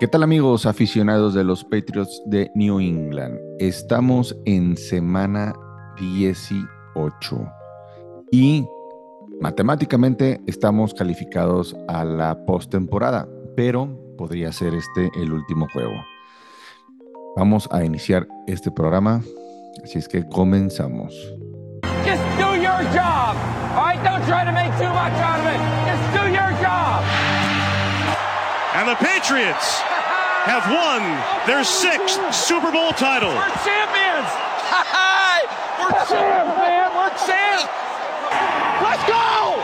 ¿Qué tal amigos aficionados de los Patriots de New England? Estamos en semana 18 y matemáticamente estamos calificados a la postemporada, pero podría ser este el último juego. Vamos a iniciar este programa, así es que comenzamos. Just do your job. Don't try to make too much out of it. And the Patriots have won their sixth Super Bowl title. We're champions. We're champs, man. We're champs. Let's go.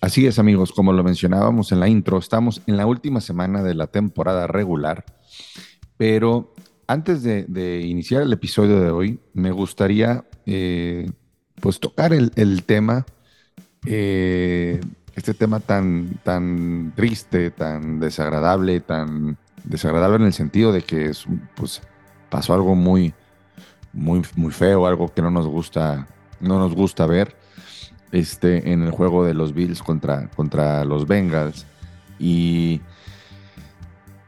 Así es amigos, como lo mencionábamos en la intro, estamos en la última semana de la temporada regular, pero antes de, de iniciar el episodio de hoy, me gustaría eh, pues tocar el, el tema, eh, este tema tan, tan triste, tan desagradable, tan desagradable en el sentido de que es, pues, pasó algo muy, muy, muy feo, algo que no nos gusta, no nos gusta ver este, en el juego de los Bills contra, contra los Bengals. Y,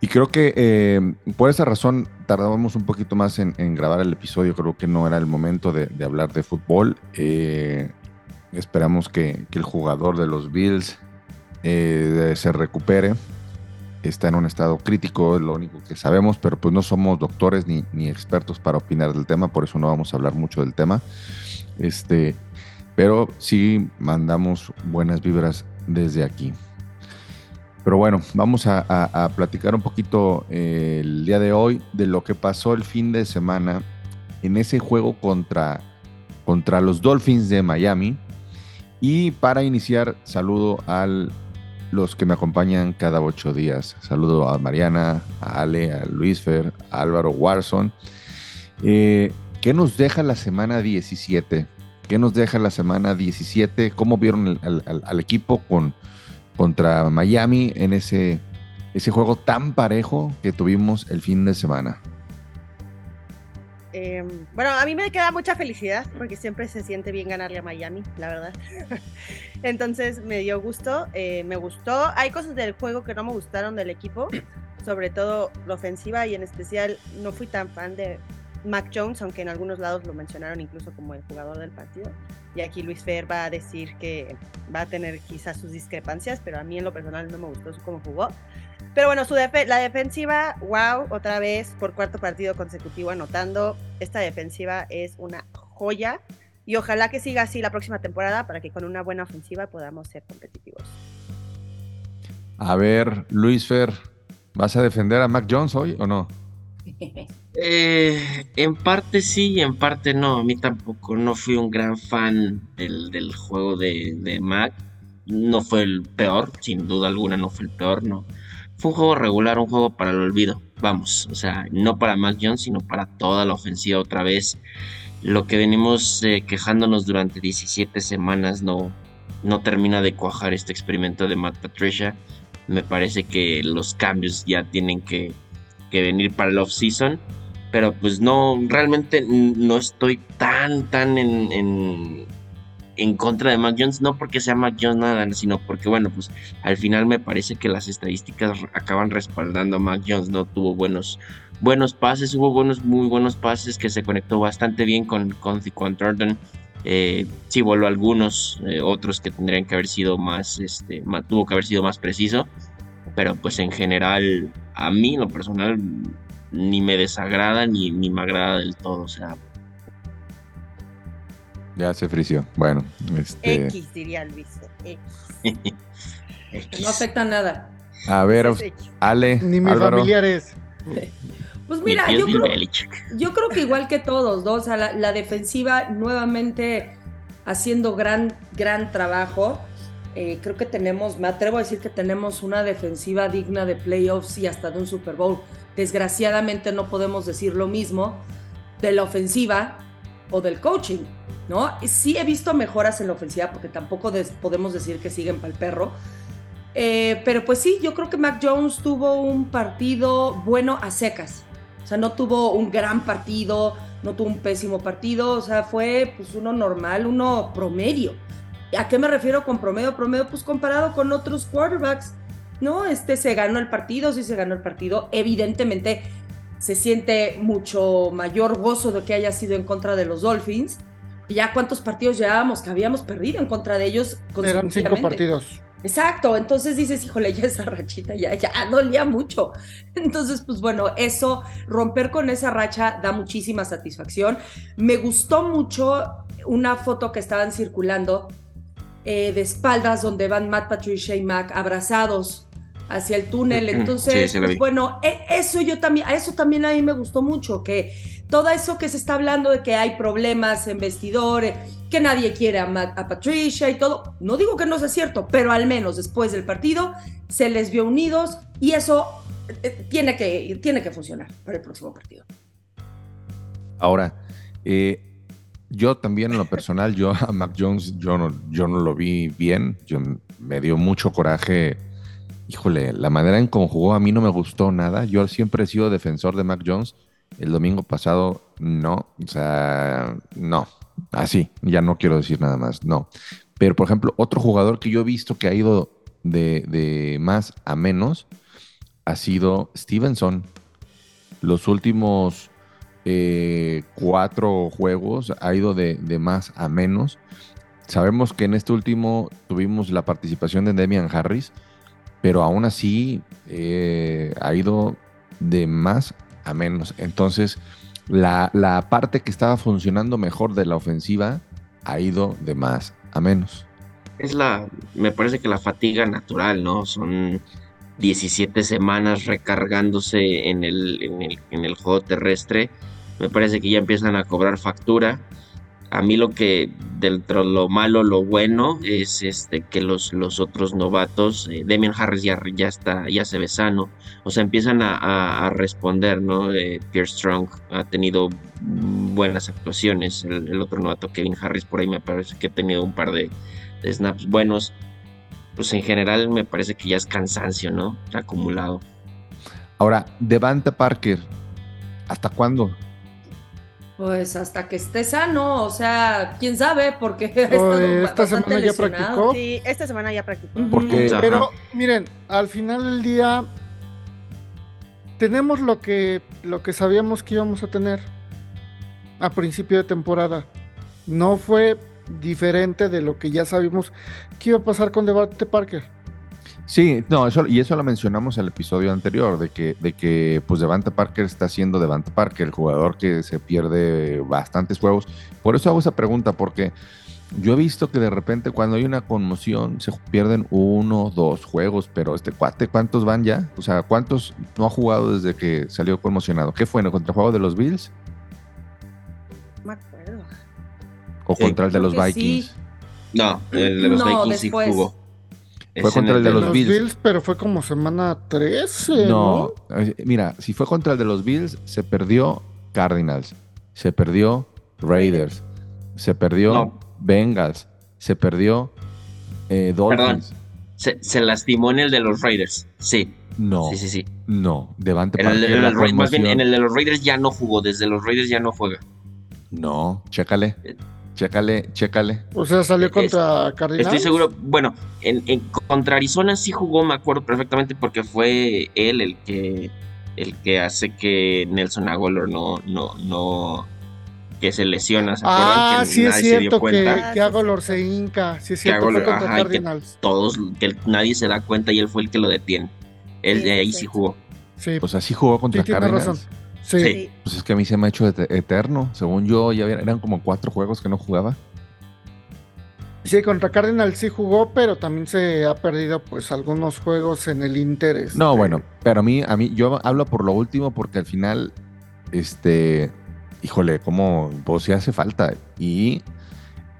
y creo que eh, por esa razón tardábamos un poquito más en, grabar el episodio. Creo que no era el momento de, de hablar de fútbol. Eh, esperamos que, que, el jugador de los Bills eh, se recupere. Está en un estado crítico, es lo único que sabemos, pero pues no somos doctores ni, ni expertos para opinar del tema, por eso no vamos a hablar mucho del tema. Este, pero sí mandamos buenas vibras desde aquí. Pero bueno, vamos a, a, platicar un poquito eh, el día de hoy de lo que pasó el fin de semana en ese juego contra, contra los Dolphins de Miami. Y para iniciar, saludo a los que me acompañan cada ocho días. Saludo a Mariana, a Ale, a Luis Fer, a Álvaro Warson. Eh, ¿Qué nos deja la semana 17? ¿Qué nos deja la semana 17? ¿Cómo vieron el, al, al, equipo con, contra Miami en ese, ese juego tan parejo que tuvimos el fin de semana? Eh, bueno, a mí me queda mucha felicidad porque siempre se siente bien ganarle a Miami, la verdad. Entonces me dio gusto, eh, me gustó. Hay cosas del juego que no me gustaron del equipo, sobre todo la ofensiva y en especial no fui tan fan de Mac Jones, aunque en algunos lados lo mencionaron incluso como el jugador del partido. Y aquí Luis Fer va a decir que va a tener quizás sus discrepancias, pero a mí en lo personal no me gustó cómo jugó. Pero bueno, su def la defensiva, wow, otra vez por cuarto partido consecutivo anotando. Esta defensiva es una joya y ojalá que siga así la próxima temporada para que con una buena ofensiva podamos ser competitivos. A ver, Luis Fer, ¿vas a defender a Mac Jones hoy o no? Eh, en parte sí y en parte no. A mí tampoco no fui un gran fan del, del juego de, de, Mac. No fue el peor, sin duda alguna no fue el peor, no. Fue un juego regular, un juego para el olvido. Vamos, o sea, no para Mac Jones, sino para toda la ofensiva otra vez. Lo que venimos eh, quejándonos durante 17 semanas no, no termina de cuajar este experimento de Matt Patricia. Me parece que los cambios ya tienen que, que venir para el off-season pero pues no, realmente no estoy tan, tan en, en, en, contra de Mac Jones, no porque sea Mac Jones nada, sino porque, bueno, pues al final me parece que las estadísticas acaban respaldando a Mac Jones, no tuvo buenos, buenos pases, hubo buenos, muy buenos pases que se conectó bastante bien con, con Thiquan Thornton. Eh, sí voló algunos, eh, otros que tendrían que haber sido más, este, tuvo que haber sido más preciso, pero pues en general, a mí, lo personal, ni me desagrada ni, ni me agrada del todo, o sea. Ya se frició. Bueno, este... X diría Luis. X. no afecta nada. A ver, Ale. Ni mis Álvaro. familiares. Pues mira, yo creo, yo creo, que igual que todos, ¿no? O sea, la, la defensiva nuevamente haciendo gran, gran trabajo. Eh, creo que tenemos, me atrevo a decir que tenemos una defensiva digna de playoffs y hasta de un Super Bowl. Desgraciadamente no podemos decir lo mismo de la ofensiva o del coaching, ¿no? Sí he visto mejoras en la ofensiva porque tampoco podemos decir que siguen para el perro. Eh, pero pues sí, yo creo que Mac Jones tuvo un partido bueno a secas. O sea, no tuvo un gran partido, no tuvo un pésimo partido, o sea, fue pues uno normal, uno promedio. ¿A qué me refiero con promedio? Promedio, pues comparado con otros quarterbacks ¿no? Este se ganó el partido, sí se ganó el partido. Evidentemente se siente mucho mayor gozo de que haya sido en contra de los Dolphins. Ya cuántos partidos llevábamos que habíamos perdido en contra de ellos. Eran cinco partidos. Exacto, entonces dices, híjole, ya esa rachita ya, ya dolía mucho. Entonces, pues bueno, eso, romper con esa racha da muchísima satisfacción. Me gustó mucho una foto que estaban circulando eh, de espaldas donde van Matt Patricia y Mac abrazados hacia el túnel. Entonces, pues, bueno, e, eso yo también, a eso también a mí me gustó mucho, que todo eso que se está hablando de que hay problemas en vestidores, que nadie quiere a, a Patricia y todo, no digo que no sea cierto, pero al menos después del partido se les vio unidos y eso eh, tiene, que, tiene que funcionar para el próximo partido. Ahora, eh, yo también en lo personal, yo a Mac Jones, yo no, yo no lo vi bien, yo, me dio mucho coraje híjole, la manera en cómo jugó a mí no me gustó nada. Yo siempre he sido defensor de Mac Jones. El domingo pasado, no. O sea, no. Así, ya no quiero decir nada más. No. Pero, por ejemplo, otro jugador que yo he visto que ha ido de, más a menos ha sido Stevenson. Los últimos eh, cuatro juegos ha ido de, de, más a menos. Sabemos que en este último tuvimos la participación de Demian Harris pero aún así eh, ha ido de más a menos. Entonces, la, la, parte que estaba funcionando mejor de la ofensiva ha ido de más a menos. Es la, me parece que la fatiga natural, ¿no? Son 17 semanas recargándose en el, en el, en el juego terrestre. Me parece que ya empiezan a cobrar factura a mí lo que dentro de lo malo, lo bueno es este que los, los otros novatos, eh, Demian Harris ya, ya está, ya se ve sano, o sea, empiezan a, responder, ¿no? Eh, Pierre Strong ha tenido buenas actuaciones, el, otro novato Kevin Harris por ahí me parece que ha tenido un par de, snaps buenos, pues en general me parece que ya es cansancio, ¿no? Acumulado. Ahora, Devante Parker, ¿hasta cuándo? Pues hasta que esté sano, o sea, quién sabe, porque esta semana ya practicó. Sí, esta semana ya practicó. Pero miren, al final del día tenemos lo que lo que sabíamos que íbamos a tener a principio de temporada. No fue diferente de lo que ya sabíamos que iba a pasar con Debate Parker. Sí, no, eso, y eso lo mencionamos en el episodio anterior, de que, de que pues Devante Parker está siendo Devante Parker, el jugador que se pierde bastantes juegos. Por eso hago esa pregunta, porque yo he visto que de repente cuando hay una conmoción se pierden uno, dos juegos, pero este cuate, ¿cuántos van ya? O sea, ¿cuántos no ha jugado desde que salió conmocionado? ¿Qué fue en el contrajuego de los Bills? No me acuerdo. ¿O contra el de los Vikings? No, el de los Vikings sí jugó. Fue contra el de los, Bills. Pero fue como semana 13. No, mira, si fue contra el de los Bills, se perdió Cardinals, se perdió Raiders, se perdió Bengals, se perdió eh, Dolphins. Se, lastimó en el de los Raiders, sí. No. Sí, sí, sí. No, Devante en el, de los, Más bien, en el de los Raiders ya no jugó, desde los Raiders ya no juega. No, chécale. Eh, Chécale, chécale. O sea, salió contra Cardinals. Estoy seguro, bueno, en, contra Arizona sí jugó, me acuerdo perfectamente, porque fue él el que el que hace que Nelson Aguilar no, no, no, que se lesiona. ¿se ah, que sí es cierto que, que Aguilar se hinca, sí es cierto que contra Cardinals. todos, que nadie se da cuenta y él fue el que lo detiene. Él de ahí sí jugó. Sí. Pues así jugó contra Cardinals. Razón. Sí. Pues es que a mí se me ha hecho eterno. Según yo, ya eran como cuatro juegos que no jugaba. Sí, contra Cardinal sí jugó, pero también se ha perdido pues algunos juegos en el interés. No, bueno, pero a mí, a mí, yo hablo por lo último porque al final, este, híjole, como, pues sí hace falta. Y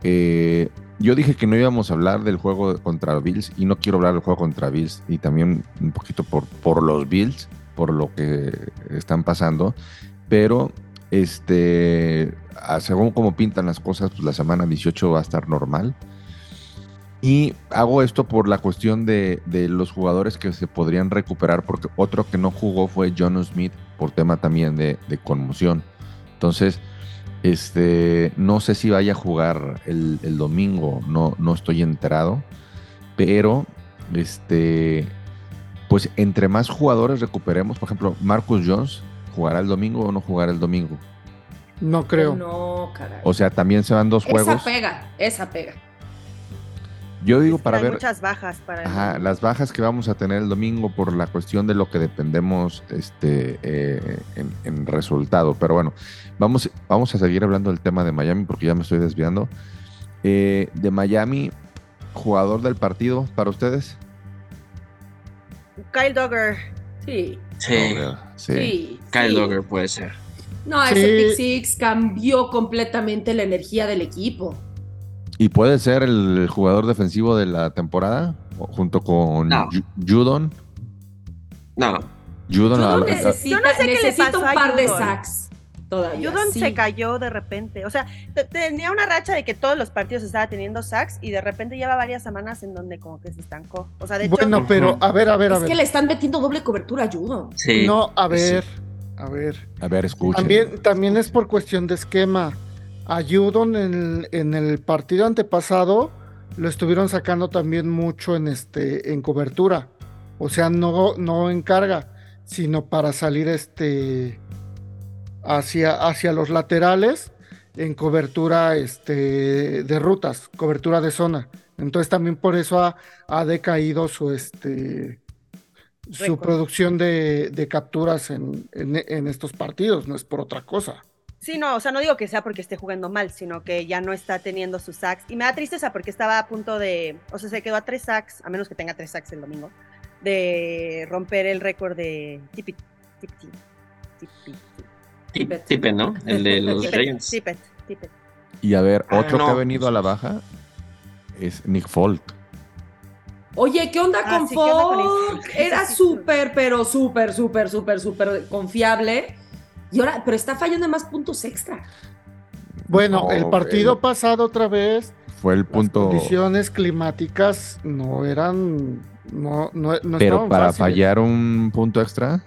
eh, yo dije que no íbamos a hablar del juego contra Bills y no quiero hablar del juego contra Bills y también un poquito por, por los Bills por lo que están pasando, pero este, según como pintan las cosas, pues la semana 18 va a estar normal. Y hago esto por la cuestión de, los jugadores que se podrían recuperar, porque otro que no jugó fue John Smith por tema también de, conmoción. Entonces, este, no sé si vaya a jugar el, el, domingo, no, no estoy enterado, pero este, pues entre más jugadores recuperemos, por ejemplo, Marcus Jones, ¿jugará el domingo o no jugará el domingo? No creo. No, caray. O sea, también se van dos juegos. Esa pega, esa pega. Yo digo para Hay ver. muchas bajas para. Ajá, las bajas que vamos a tener el domingo por la cuestión de lo que dependemos este, eh, en, en resultado. Pero bueno, vamos, vamos a seguir hablando del tema de Miami porque ya me estoy desviando. Eh, de Miami, jugador del partido para ustedes. Kyle Dogger. Sí, Sí, Sí. sí. Kyle sí. Dogger puede ser. No, Sí. ese Pick Six cambió completamente la energía del equipo. ¿Y puede ser el jugador defensivo de la temporada? Junto con No. Ju- Judon. No, Judon, Judon necesita, Yo no sé qué le necesita pasó un a par de sacks todavía. Judon sí. se cayó de repente. O sea, te- tenía una racha de que todos los partidos estaba teniendo sacks y de repente lleva varias semanas en donde como que se estancó. O sea, de hecho, Bueno, pero a ver, a ver, a Es que ver. le están metiendo doble cobertura a Judon. sí. No, a sí. ver, a ver. a ver, escuchen. También, también es por cuestión de esquema. A Judon en, en el partido antepasado lo estuvieron sacando también mucho en este en cobertura. O sea, no, no en carga, sino para salir este hacia, hacia los laterales en cobertura este, de rutas, cobertura de zona. Entonces también por eso ha, ha decaído su este su producción de, de capturas en, en- en estos partidos, no es por otra cosa. Sí, no, o sea, no digo que sea porque esté jugando mal, sino que ya no está teniendo sus sacks. Y me da tristeza porque estaba a punto de, o sea, se quedó a tres sacks, a menos que tenga tres sacks el domingo, de romper el récord de Tippett. Tippett. Tippett. Tip- Tipe, ¿no? El de los Tippett. Ravens. Tippett. Tippett. Y a ver, Ah, otro que ha venido a la baja es Nick Folk. Oye, ¿qué onda Ah, con sí. Era súper, pero súper, súper, súper, súper confiable. Y ahora, pero está fallando en más puntos extra. Bueno, No, el partido el- pasado otra vez, Fue el las punto. condiciones climáticas no eran, no, no, no Pero para fáciles. fallar un punto extra,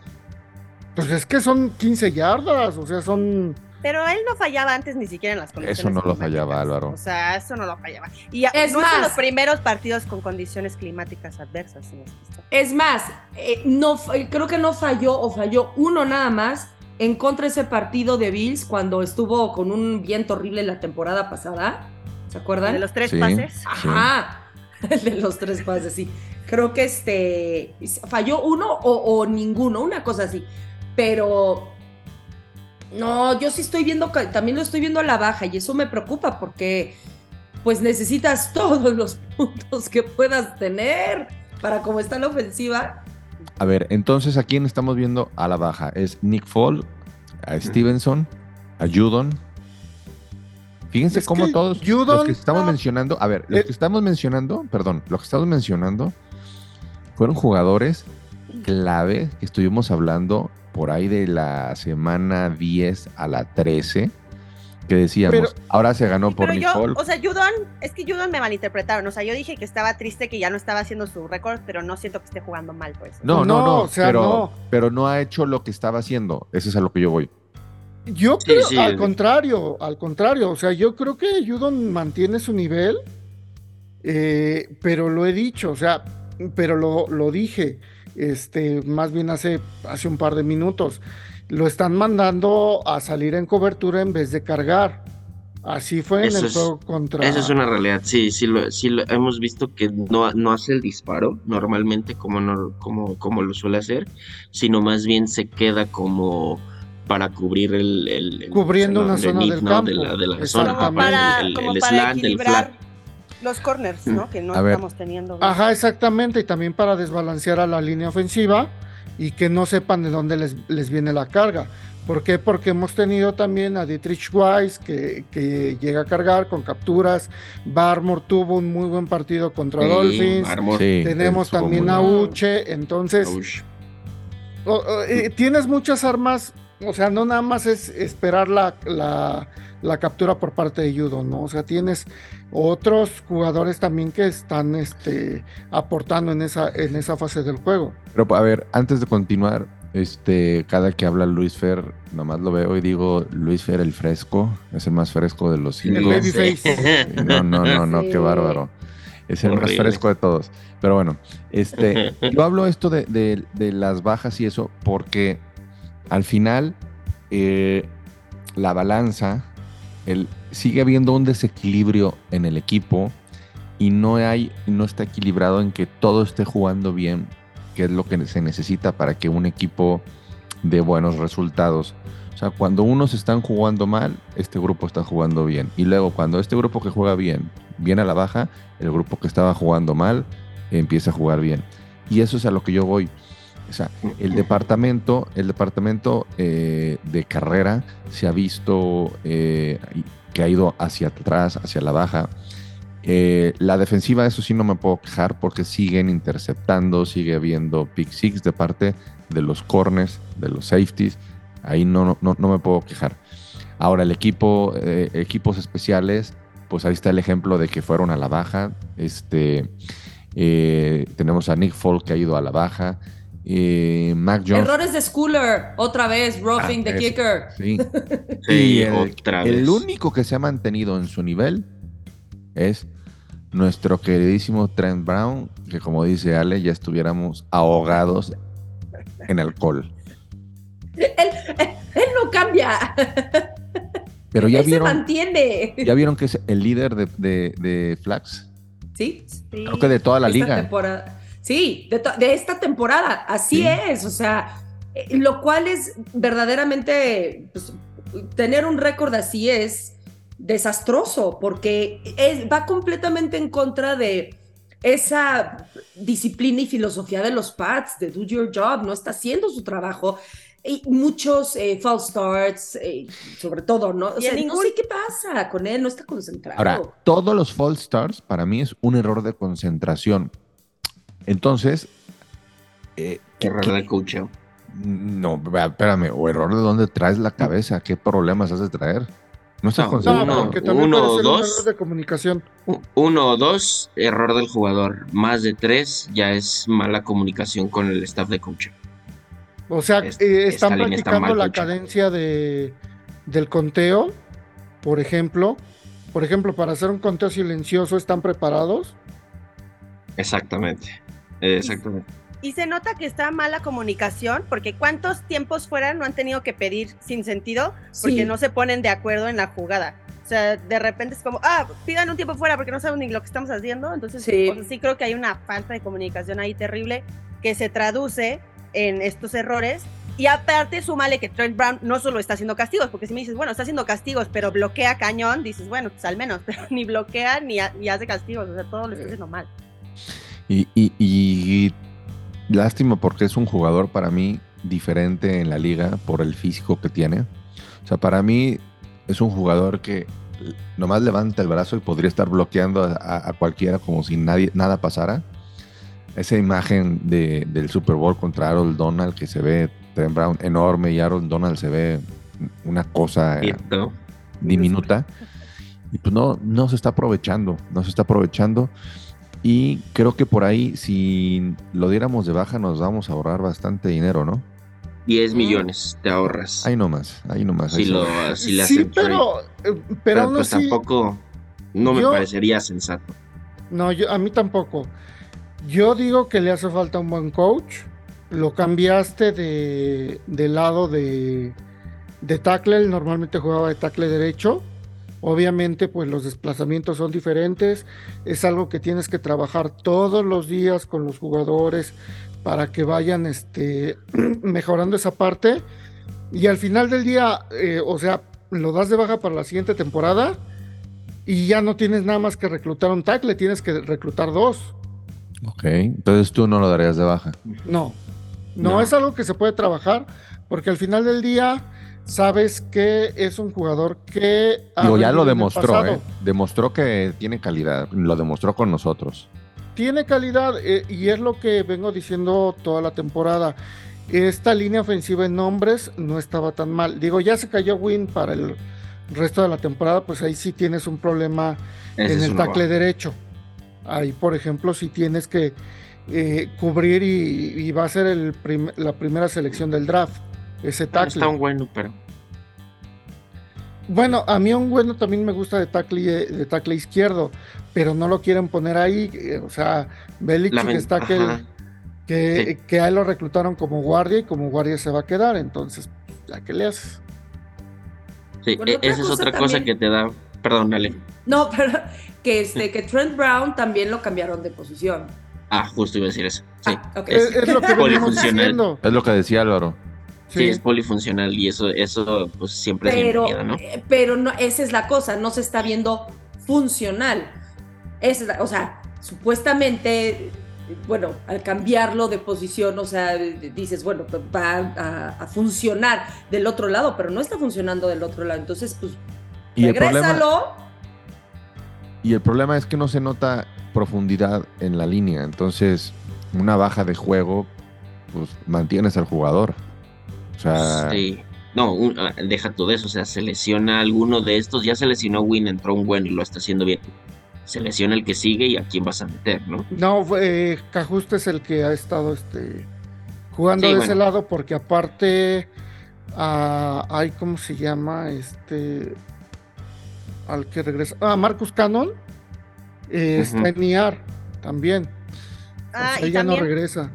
Pues es que son 15 yardas, o sea, son... Pero él no fallaba antes ni siquiera en las condiciones Eso no lo fallaba, Álvaro. O sea, eso no lo fallaba. Y Es no son más- los primeros partidos con condiciones climáticas adversas. visto. Es más, eh, no, creo que no falló o falló uno nada más en contra de ese partido de Bills cuando estuvo con un viento horrible la temporada pasada. ¿Se acuerdan? De los tres Sí. pases. Ajá, el de los tres pases, sí. Creo que este falló uno o, o ninguno, una cosa así. Pero no, yo sí estoy viendo, también lo estoy viendo a la baja y eso me preocupa porque pues necesitas todos los puntos que puedas tener para cómo está la ofensiva. A ver, entonces, ¿a quién estamos viendo a la baja? Es Nick Fall, a Stevenson, a Judon. Fíjense Es cómo que todos los Judon- que estamos no. mencionando, a ver, los Eh. que estamos mencionando, perdón, los que estamos mencionando fueron jugadores clave que estuvimos hablando por ahí de la semana 10 a la 13, que decíamos, Pero- ahora se ganó por Pero yo, Fall. o sea, Judon, es que Judon me malinterpretaron. O sea, yo dije que estaba triste que ya no estaba haciendo su récord, pero no siento que esté jugando mal, pues. No, no, No, no, o sea, pero, no. pero no ha hecho lo que estaba haciendo. Eso es a lo que yo voy. Yo creo, sí. al contrario, al contrario, o sea, yo creo que Judon mantiene su nivel, eh, pero lo he dicho, o sea, pero lo, lo dije, este, más bien hace, hace un par de minutos, lo están mandando a salir en cobertura en vez de cargar. Así fue en Eso el es- juego contra. Esa es una realidad, sí, sí, lo, sí lo- hemos visto que no, no hace el disparo normalmente como, no, como, como lo suele hacer, sino más bien se queda como para cubrir el... el- el Cubriendo una zona del ¿no? campo. De la, de la Exactamente. zona, Como para para, el, el- como el para slant, el equilibrar flat. Los corners, ¿no? Que no A ver. estamos teniendo. Ajá, exactamente, y también para desbalancear a la línea ofensiva y que no sepan de dónde les, les viene la carga. ¿Por qué? Porque hemos tenido también a Dietrich Weiss que, que llega a cargar con capturas. Barmore tuvo un muy buen partido contra Sí, Dolphins. Sí, Tenemos también a. Uche, entonces eh, tienes muchas armas, o sea, no nada más es esperar la, la- la captura por parte de Judo, ¿no? O sea, tienes otros jugadores también que están este, aportando en esa, en esa fase del juego. Pero a ver, antes de continuar, este, cada que habla Luis Fer, nomás lo veo y digo, Luis Fer el fresco, es el más fresco de los El cinco. babyface. No, no, no, no, Sí. qué bárbaro. Es el más fresco de todos. Pero bueno, este, yo hablo esto de, las bajas y eso porque al final eh, la balanza, sigue habiendo un desequilibrio en el equipo y no hay, no está equilibrado en que todo esté jugando bien, que es lo que se necesita para que un equipo dé buenos resultados. O sea, cuando unos están jugando mal, este grupo está jugando bien. Y luego cuando este grupo que juega bien viene a la baja, el grupo que estaba jugando mal empieza a jugar bien. Y eso es a lo que yo voy. O sea, el departamento, el departamento eh, de carrera se ha visto eh, que ha ido hacia atrás, hacia la baja. Eh, la defensiva, eso sí no me puedo quejar porque siguen interceptando, sigue habiendo pick six de parte de los corners, de los safeties. Ahí no, no, no me puedo quejar. Ahora, el equipo, equipos especiales, pues ahí está el ejemplo de que fueron a la baja. Este, tenemos a Nick Folk que ha ido a la baja. Eh, Mac Jones. Errores de Schooler, otra vez, roughing the kicker. Sí, y el, único que se ha mantenido en su nivel es nuestro queridísimo Trent Brown, que como dice Ale, ya estuviéramos ahogados en alcohol. Él, no cambia. Pero ya vieron. Se mantiene. ¿Ya vieron que es el líder de, de, Flags? Sí, Creo que de toda la liga. Sí, de, esta temporada, así es, o sea, eh, lo cual es verdaderamente, pues, tener un récord así es desastroso, porque va completamente en contra de esa disciplina y filosofía de los Pats, de do your job, no está haciendo su trabajo. Y muchos eh, false starts, eh, sobre todo, ¿no? O sea, no sé qué pasa con él, no está concentrado. Ahora, todos los false starts para mí es un error de concentración. Entonces. Eh, error de coach. No, espérame, o error de dónde traes la cabeza, qué problemas has de traer. No estás no, uno, o dos. de comunicación. Uno o dos, error del jugador. Más de tres, ya es mala comunicación con el staff de coach. O sea, eh, están practicando la cadencia de, del conteo, por ejemplo. Por ejemplo, para hacer un conteo silencioso, ¿están preparados? Exactamente. Exactamente. Y, se nota que está mala comunicación, porque cuántos tiempos fuera no han tenido que pedir sin sentido, porque no se ponen de acuerdo en la jugada. O sea, de repente es como, ah, pidan un tiempo fuera porque no saben ni lo que estamos haciendo. Entonces, sí, sí creo que hay una falta de comunicación ahí terrible que se traduce en estos errores. Y aparte, súmale que Trent Brown no solo está haciendo castigos, porque si me dices, bueno, está haciendo castigos, pero bloquea cañón, dices, bueno, pues al menos, pero ni bloquea ni, ni hace castigos, o sea, todo lo está haciendo mal. Y, y, lástima porque es un jugador para mí diferente en la liga por el físico que tiene. O sea, para mí es un jugador que nomás levanta el brazo y podría estar bloqueando a, cualquiera como si nadie, nada pasara. Esa imagen de, del Super Bowl contra Aaron Donald que se ve Trent Brown enorme y Aaron Donald se ve una cosa diminuta. Y pues no, no se está aprovechando, no se está aprovechando. Y creo que por ahí, si lo diéramos de baja, nos vamos a ahorrar bastante dinero, ¿no? 10 millones te ahorras. Ahí nomás, ahí nomás. Si, lo, si le sí, pero, eh, pero, pues tampoco no me parecería sensato. No, yo, a mí tampoco. Yo digo que le hace falta un buen coach. Lo cambiaste de, de lado de, de tackle. Normalmente jugaba de tackle derecho. Obviamente, pues los desplazamientos son diferentes, es algo que tienes que trabajar todos los días con los jugadores para que vayan este, mejorando esa parte. Y al final del día, eh, o sea, lo das de baja para la siguiente temporada y ya no tienes nada más que reclutar un tackle, tienes que reclutar dos. Ok, entonces tú no lo darías de baja. No, no, no. es algo que se puede trabajar porque al final del día sabes que es un jugador que... Digo, ya lo demostró, ¿eh? Demostró que tiene calidad, lo demostró con nosotros. Tiene calidad eh, y es lo que vengo diciendo toda la temporada. Esta línea ofensiva en nombres no estaba tan mal. Digo, ya se cayó Win para el resto de la temporada, pues ahí sí tienes un problema en el tackle derecho. Ahí, por ejemplo, si tienes que eh, cubrir y, va a ser el la primera selección del draft ese tackle. está un bueno, pero. Bueno, a mí un bueno también me gusta de tackle, de tackle izquierdo, pero no lo quieren poner ahí. Eh, o sea, Belichick está que, que, que, a él lo reclutaron como guardia y como guardia se va a quedar. Entonces, ¿a qué le haces? Sí, e, esa es otra cosa que te da. Perdón, dale. No, pero que, este, que Trent Brown también lo cambiaron de posición. Ah, justo iba a decir eso. Sí. Ah, es, lo que polifuncional. Es lo que decía Álvaro. Sí. es polifuncional y eso, eso pues siempre pero, es ¿no? Eh, pero no, esa es la cosa, no se está viendo funcional. Esa es o sea, supuestamente, bueno, al cambiarlo de posición, o sea, dices, bueno, pues va a, funcionar del otro lado, pero no está funcionando del otro lado. Entonces, pues, y regrésalo. y el problema es que no se nota profundidad en la línea. Entonces, una baja de juego, pues mantienes al jugador. O sea. Sí. No, ah, deja todo eso. O sea, se lesiona alguno de estos. Ya se lesionó Win, entró un buen y lo está haciendo bien. Se lesiona el que sigue y a quién vas a meter, ¿no? No, eh, Cajuste es el que ha estado este, jugando de ese lado porque aparte. Uh, hay, ¿cómo se llama? Este. Al que regresa. Ah, Marcus Cannon eh, está en IAR también. Ah, ella no regresa.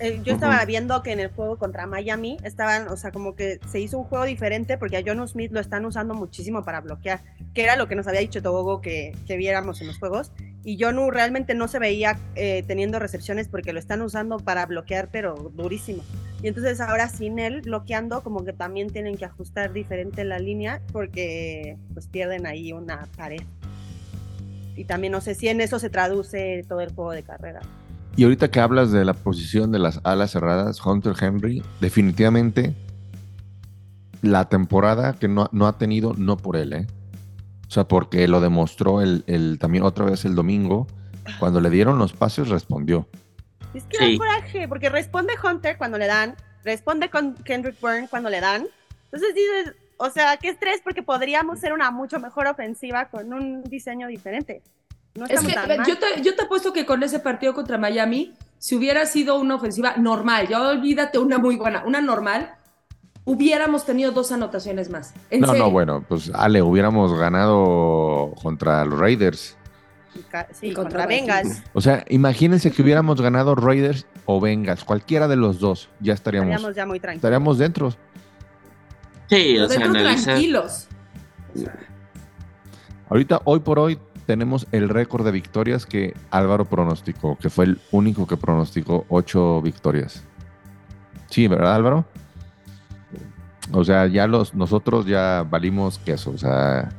Eh, yo estaba viendo que en el juego contra Miami estaban, o sea, como que se hizo un juego diferente porque a John Smith lo están usando muchísimo para bloquear, que era lo que nos había dicho Togogo que, que viéramos en los juegos. Y Jonu realmente no se veía eh, teniendo recepciones porque lo están usando para bloquear, pero durísimo. Y entonces ahora sin él bloqueando, como que también tienen que ajustar diferente la línea porque pues pierden ahí una pared y también no sé si en eso se traduce todo el juego de carrera. Y ahorita que hablas de la posición de las alas cerradas, Hunter Henry, definitivamente la temporada que no, no ha tenido, no por él, ¿eh? O sea, porque lo demostró el, también otra vez el domingo, cuando le dieron los pases respondió. Es que da coraje, porque responde Hunter cuando le dan, responde con Kendrick Byrne cuando le dan. Entonces dices, o sea, qué estrés porque podríamos ser una mucho mejor ofensiva con un diseño diferente. No es que yo te, yo te apuesto que con ese partido contra Miami, si hubiera sido una ofensiva normal, ya olvídate una muy buena, una normal, hubiéramos tenido dos anotaciones más. no, no, bueno, pues Ale, hubiéramos ganado contra los Raiders. Sí, contra, Bengals. O sea, imagínense que hubiéramos ganado Raiders o Bengals, cualquiera de los dos, ya estaríamos, estaríamos ya muy tranquilos. Estaríamos dentro. Sí, o sea, tranquilos. Ahorita, hoy por hoy, tenemos el récord de victorias que Álvaro pronosticó, que fue el único que pronosticó ocho victorias. Sí, ¿verdad, Álvaro? O sea, ya los, nosotros ya valimos queso, o sea.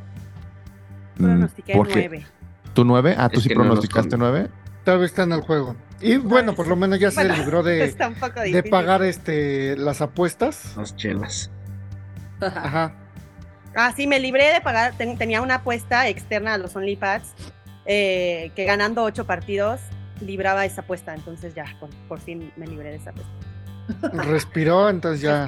Mm, Pronostiqué nueve. ¿Tú nueve? Ah, ¿tú sí pronosticaste nueve? Todavía está en el juego. Y bueno, por lo menos ya se libró de, de pagar este las apuestas. Las chelas. Ajá. Ah, sí, me libré de pagar. tenía una apuesta externa a los OnlyPads eh, que ganando ocho partidos libraba esa apuesta. Entonces ya, por, fin me libré de esa apuesta. Respiró, entonces ya.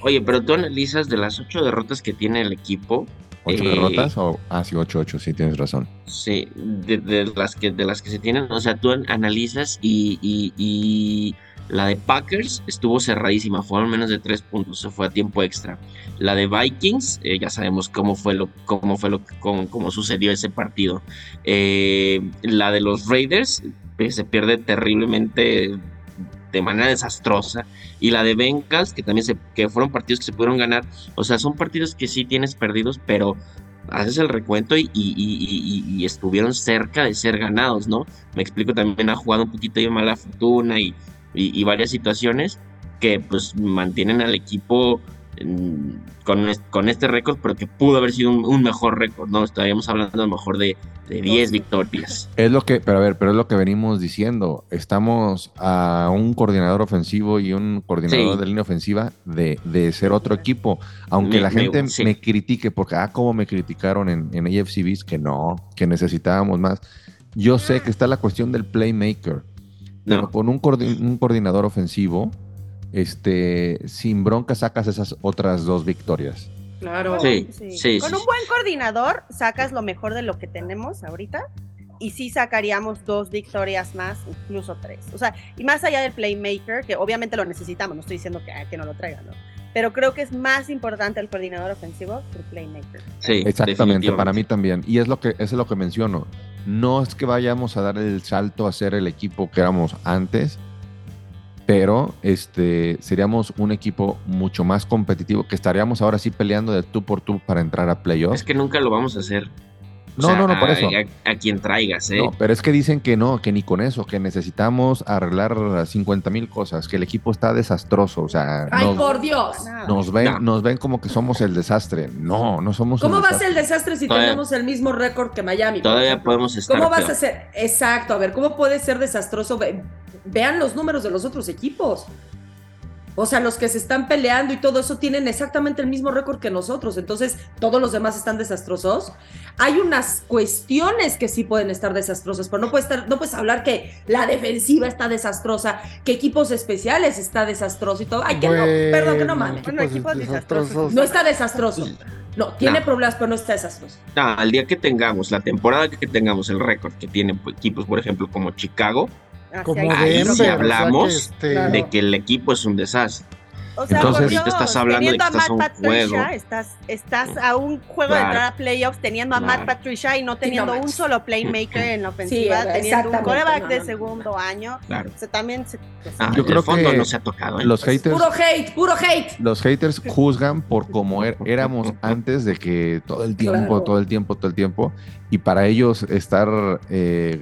Oye, pero tú analizas de las ocho derrotas que tiene el equipo. ¿Ocho derrotas? O, ah, sí, ocho, ocho, sí, tienes razón. Sí, de, las, que, de las que se tienen, o sea, tú analizas y la de Packers estuvo cerradísima, fueron menos de tres puntos, se fue a tiempo extra. La de Vikings, eh, ya sabemos cómo fue lo, cómo fue lo, cómo, sucedió ese partido. Eh, la de los Raiders eh, se pierde terriblemente de manera desastrosa. Y la de Bengals, que también se, que fueron partidos que se pudieron ganar. O sea, son partidos que sí tienes perdidos, pero haces el recuento y, y, estuvieron cerca de ser ganados, ¿no? Me explico, también ha jugado un poquito de mala fortuna y y, varias situaciones que pues mantienen al equipo con, con, este récord, pero que pudo haber sido un, mejor récord, ¿no? Estaríamos hablando a lo mejor de, de 10 victorias. Es lo que, pero a ver, pero es lo que venimos diciendo. Estamos a un coordinador ofensivo y un coordinador de línea ofensiva de, de, ser otro equipo. Aunque la gente me, critique, porque, ah, como me criticaron en, en AFCBs, que no, que necesitábamos más. Yo sé que está la cuestión del playmaker pero con un, coordinador ofensivo, este, sin bronca sacas esas otras dos victorias. Claro. Sí, sí. con un buen coordinador sacas lo mejor de lo que tenemos ahorita y sí sacaríamos dos victorias más, incluso tres. O sea, y más allá del playmaker, que obviamente lo necesitamos, no estoy diciendo que, que no lo traigan, ¿no? pero creo que es más importante el coordinador ofensivo que el playmaker. Sí, exactamente, para mí también. Y es lo que es lo que menciono. No es que vayamos a dar el salto a ser el equipo que éramos antes, pero este seríamos un equipo mucho más competitivo que estaríamos ahora sí peleando de tú por tú para entrar a playoffs. Es que nunca lo vamos a hacer. No, no, no, por eso. A, quien traigas, ¿eh? No, pero es que dicen que no, que ni con eso, que necesitamos arreglar 50 mil cosas, que el equipo está desastroso, o sea. ¡Ay, por Dios! Nos ven, nos ven como que somos el desastre. No, no somos ¿Cómo va a ser el desastre si tenemos el mismo récord que Miami? Todavía podemos estar. ¿Cómo vas a ser? Exacto, a ver, ¿cómo puede ser desastroso? Vean los números de los otros equipos. O sea, los que se están peleando y todo eso tienen exactamente el mismo récord que nosotros. Entonces, todos los demás están desastrosos. Hay unas cuestiones que sí pueden estar desastrosas, pero no puedes, estar, no puedes hablar que la defensiva está desastrosa, que equipos especiales está desastroso y todo. Ay, que no, perdón, que no mames. Bueno, equipos desastrosos. No está desastroso. No, tiene problemas, pero no está desastroso. No, al día que tengamos, la temporada que tengamos el récord que tienen equipos, por ejemplo, como Chicago, como ahí sí hablamos este, de que el equipo es un desastre. O sea, Entonces, ahorita estás hablando de que estás a un juego. Estás, estás a un juego de entrar a playoffs teniendo a Matt Patricia y no teniendo un solo playmaker en la ofensiva, teniendo un coreback de segundo año. Claro. O sea, también se, ah, Yo creo fondo que no se ha tocado. ¿eh? Los haters, puro hate, puro hate. Los haters juzgan por cómo er, éramos antes de que todo el tiempo, todo el tiempo, todo el tiempo. Y para ellos estar eh,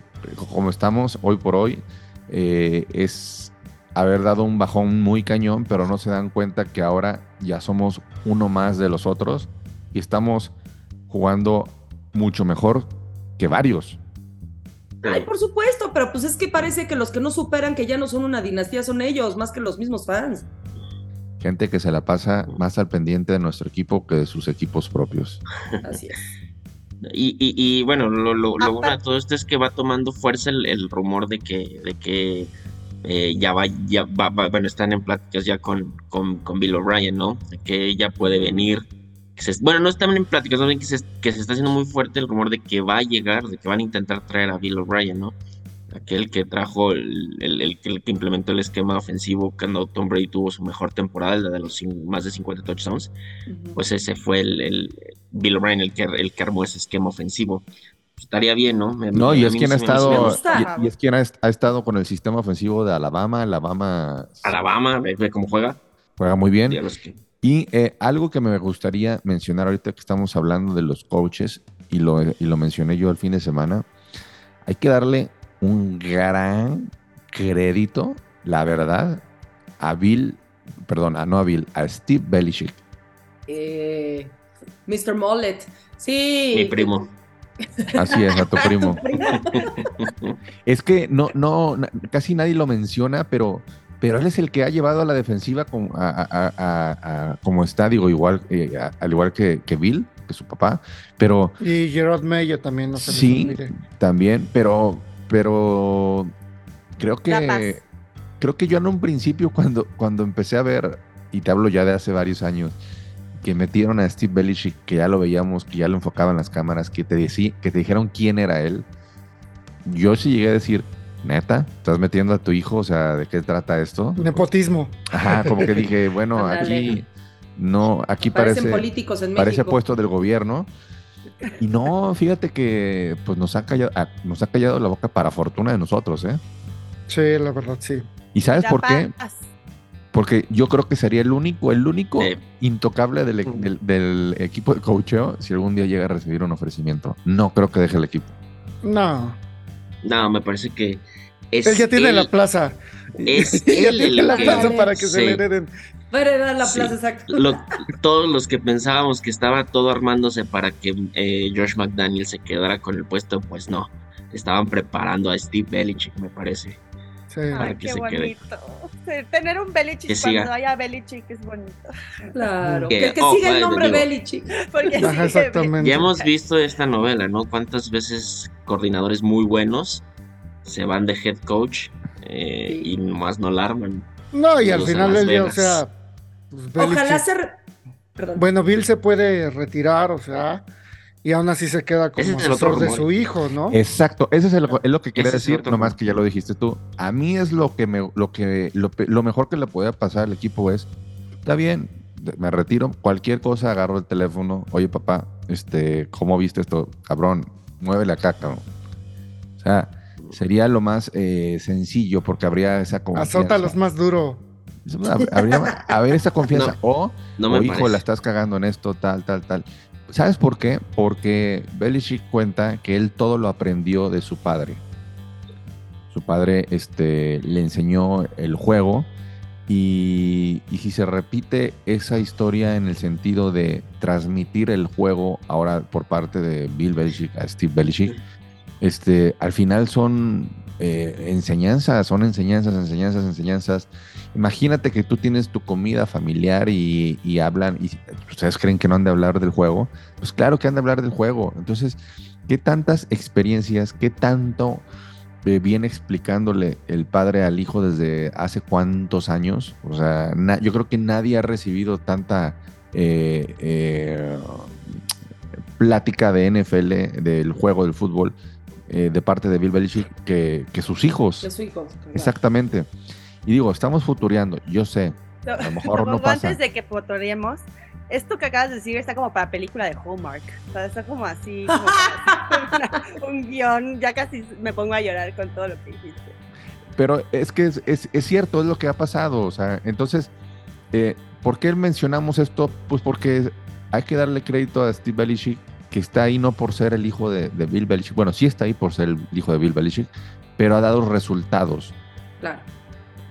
como estamos hoy por hoy eh, es haber dado un bajón muy cañón, pero no se dan cuenta que ahora ya somos uno más de los otros y estamos jugando mucho mejor que varios. Ay, por supuesto, pero pues es que parece que los que no superan que ya no son una dinastía son ellos, más que los mismos fans. Gente que se la pasa más al pendiente de nuestro equipo que de sus equipos propios. Así es. Y, bueno, lo, lo, bueno de todo esto es que va tomando fuerza el, rumor de que, de que eh, ya va, ya va, bueno, están en pláticas ya con, con, Bill O'Brien, ¿no? De que ya puede venir. bueno, no están en pláticas, que se, que se está haciendo muy fuerte el rumor de que va a llegar, de que van a intentar traer a Bill O'Brien, ¿no? Aquel que trajo, el, el, que implementó el esquema ofensivo cuando Tom Brady tuvo su mejor temporada, la de los más de 50 touchdowns, pues ese fue el, Bill O'Brien el que, el que armó ese esquema ofensivo. Pues estaría bien, ¿no? no, y es quien ha estado, y, es quien ha, estado con el sistema ofensivo de Alabama, Alabama. Alabama, ve, cómo juega. Juega muy bien. Y eh, algo que me gustaría mencionar ahorita que estamos hablando de los coaches, y lo, y lo mencioné yo el fin de semana, hay que darle un gran crédito, la verdad, a Bill, perdón, no a Bill, a Steve Belichick. Eh, Mr. Mollet, sí. Mi primo. Así es, a tu primo. es que no, no, casi nadie lo menciona, pero, pero él es el que ha llevado a la defensiva como, a, como está, digo, igual, eh, al igual que, que, Bill, que su papá, pero... Y Gerard Mayo también, no sé. Sí, también, pero pero creo que creo que yo en un principio cuando, cuando empecé a ver, y te hablo ya de hace varios años, que metieron a Steve Belichick, que ya lo veíamos, que ya lo enfocaban las cámaras, que te, decí, que te dijeron quién era él, yo sí llegué a decir, neta, estás metiendo a tu hijo, o sea, ¿de qué trata esto? Nepotismo. Ajá, como que dije, bueno, aquí no, aquí parece, políticos en parece puesto del gobierno. Y no, fíjate que pues nos ha callado, ah, nos ha callado la boca para fortuna de nosotros, ¿eh? Sí, la verdad, sí. ¿Y sabes por qué? Porque yo creo que sería el único, el único intocable del, del, equipo de coacheo si algún día llega a recibir un ofrecimiento. No creo que deje el equipo. No. No, me parece que es él ya tiene la plaza. Es él tiene la plaza para que se le hereden Heredar la plaza, exacto. todos los que pensábamos que estaba todo armándose para que eh, Josh McDaniel se quedara con el puesto, pues no. Estaban preparando a Steve Belichick, me parece. Sí. Ay, qué bonito. tener un Belichick cuando haya Belichick es bonito. Claro, que, que, siga el nombre Belichick. exactamente. Ya hemos visto esta novela, ¿no? Cuántas veces coordinadores muy buenos se van de head coach eh, y nomás no la arman. No, y al final del día, o sea, pues, Ojalá se. Bueno, Bill se puede retirar, o sea, y aún así se queda como asesor de su hijo, ¿no? Exacto, eso es, lo que quería decir, nomás que ya lo dijiste tú. A mí es lo que me, lo que, lo, mejor que le puede pasar al equipo es, está bien, me retiro, cualquier cosa agarro el teléfono, oye papá, este, ¿cómo viste esto? Cabrón, muévele acá, cabrón. O sea, sería lo más eh, sencillo porque habría esa confianza. Azótalos más duro. Habría, haber esa confianza. o, o hijo, la estás cagando en esto, tal, tal, tal. ¿Sabes por qué? Porque Belichick cuenta que él todo lo aprendió de su padre. Su padre este, le enseñó el juego y, si se repite esa historia en el sentido de transmitir el juego ahora por parte de Bill Belichick a Steve Belichick, este, al final son eh, enseñanzas, son enseñanzas, enseñanzas, enseñanzas. Imagínate que tú tienes tu comida familiar y, y, hablan, y ustedes creen que no han de hablar del juego. Pues claro que han de hablar del juego. Entonces, ¿qué tantas experiencias, qué tanto eh, viene explicándole el padre al hijo desde hace cuántos años. O sea, yo creo que nadie ha recibido tanta eh, eh, plática de NFL, del juego del fútbol, de parte de Bill Belichick que, sus hijos. Exactamente. Y digo, estamos futureando, yo sé. A lo mejor no pasa. Antes de que futuremos, esto que acabas de decir está como para película de Hallmark. O sea, está como así, un guion. Ya casi me pongo a llorar con todo lo que dijiste. Pero es que es, cierto, es lo que ha pasado. O sea, entonces, eh, ¿por qué mencionamos esto? Pues porque hay que darle crédito a Steve Belichick, que está ahí no por ser el hijo de, de Bill Belichick. Bueno, sí está ahí por ser el hijo de Bill Belichick, pero ha dado resultados. Claro.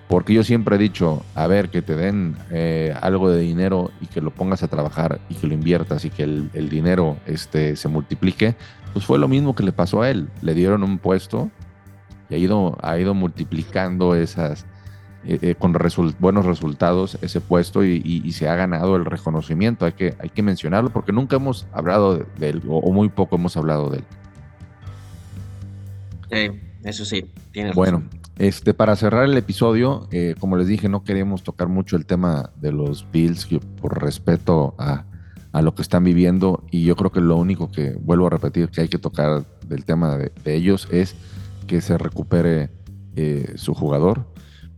Porque yo siempre he dicho, a ver, que te den eh, algo de dinero y que lo pongas a trabajar y que lo inviertas y que el, dinero este, se multiplique, pues fue lo mismo que le pasó a él. Le dieron un puesto y ha ido, ha ido multiplicando esas, eh, eh, con buenos resultados ese puesto y, se ha ganado el reconocimiento. Hay que, hay que mencionarlo porque nunca hemos hablado de, él o, muy poco hemos hablado de él. eso sí, tiene Bueno, este, para cerrar el episodio, eh, como les dije, no queríamos tocar mucho el tema de los Bills por respeto a, lo que están viviendo y yo creo que lo único que vuelvo a repetir que hay que tocar del tema de, ellos es que se recupere eh, su jugador.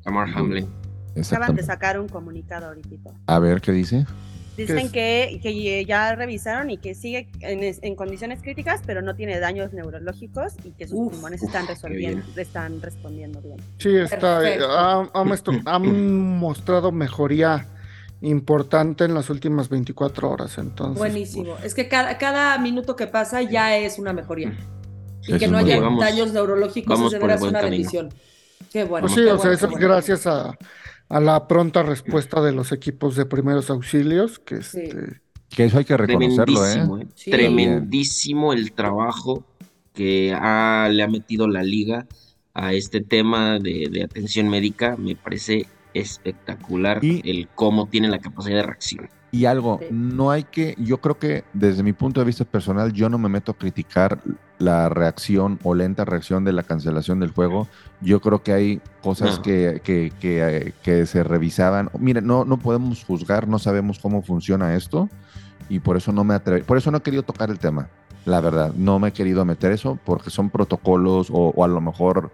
Amar Hamlin. Acaban de sacar un comunicado ahorita. A ver qué dice. Dicen que, que, ya revisaron y que sigue en, condiciones críticas, pero no tiene daños neurológicos y que sus pulmones están resolviendo, están respondiendo bien. Sí, está, eh, ha, mostrado mejoría importante en las últimas 24 horas. Entonces, Buenísimo. Pues es que cada, cada minuto que pasa ya es una mejoría. Y que no haya daños neurológicos es de veras una bendición. Qué bueno. Pues sí, o sea, eso es gracias a a la pronta respuesta de los equipos de primeros auxilios, que este... Que eso hay que reconocerlo, ¿eh? Tremendísimo, ¿eh? Tremendísimo el trabajo que le ha metido la liga a este tema de, atención médica. Me parece espectacular el cómo tiene la capacidad de reacción. Y algo, no hay que, yo creo que desde mi punto de vista personal, yo no me meto a criticar la reacción o lenta reacción de la cancelación del juego. Yo creo que hay cosas que, que, que, se revisaban. Mire, no, no podemos juzgar, no sabemos cómo funciona esto y por eso no me atrevo, por eso no he querido tocar el tema. La verdad, no me he querido meter eso porque son protocolos o, o a lo mejor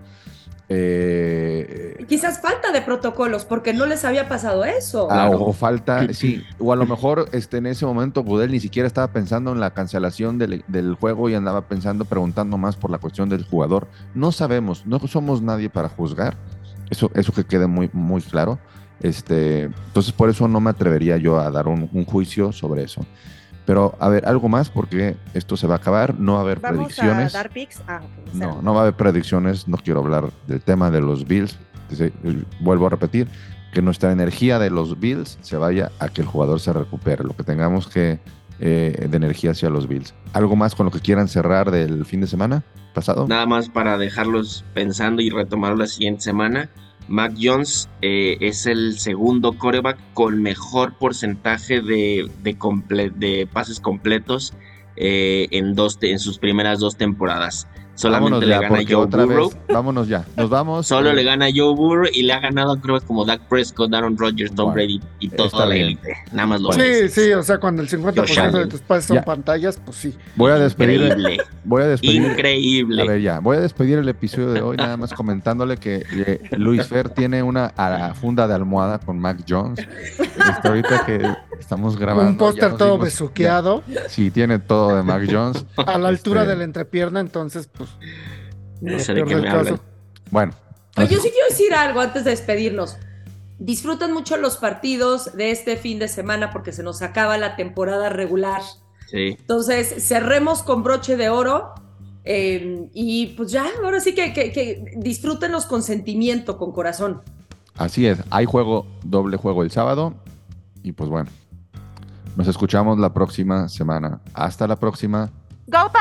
eh, Quizás falta de protocolos, porque no les había pasado eso. Ah, o, falta, sí, o a lo mejor este, en ese momento Budel ni siquiera estaba pensando en la cancelación del, juego y andaba pensando, preguntando más por la cuestión del jugador. No sabemos, no somos nadie para juzgar, eso, eso que quede muy, muy claro. Este, entonces por eso no me atrevería yo a dar un juicio sobre eso. Pero a ver, algo más porque esto se va a acabar, no va a haber predicciones. A dar picks? Ah, no, no va a haber predicciones, no quiero hablar del tema de los Bills. Vuelvo a repetir, que nuestra energía de los Bills se vaya a que el jugador se recupere, lo que tengamos que eh, de energía hacia los Bills. ¿Algo más con lo que quieran cerrar del fin de semana pasado? Nada más para dejarlos pensando y retomar la siguiente semana. Mac Jones eh, es el segundo coreback con mejor porcentaje de, de, pases completos eh, en, dos, en sus primeras dos temporadas. Solamente le gana Joe Burrow. vámonos ya, nos vamos. Solo le gana Joe Burrow y le ha ganado creo como Dak Prescott, Aaron Rodgers, Tom Brady y toda la élite. Nada más lo Sí, sí, o sea, cuando el 50% de tus pases son pantallas, pues sí. Voy a despedir. Increíble. Voy a despedir. Increíble. A ver, ya. Voy a despedir el episodio de hoy nada más comentándole que eh, Luis Fer tiene una funda de almohada con Mac Jones. Este, ahorita que Estamos grabando. Un póster todo besuqueado. Sí, tiene todo de Mac Jones. A la altura este, de la entrepierna, entonces, pues. No sé de qué me hablan. Bueno. yo sí quiero decir algo antes de despedirnos. Disfruten mucho los partidos de este fin de semana porque se nos acaba la temporada regular. Sí. Entonces, cerremos con broche de oro. Eh, y pues ya, ahora sí que, que, que disfrútenlos con sentimiento, con corazón. Así es, hay juego, doble juego el sábado. Y pues bueno, nos escuchamos la próxima semana. Hasta la próxima. Go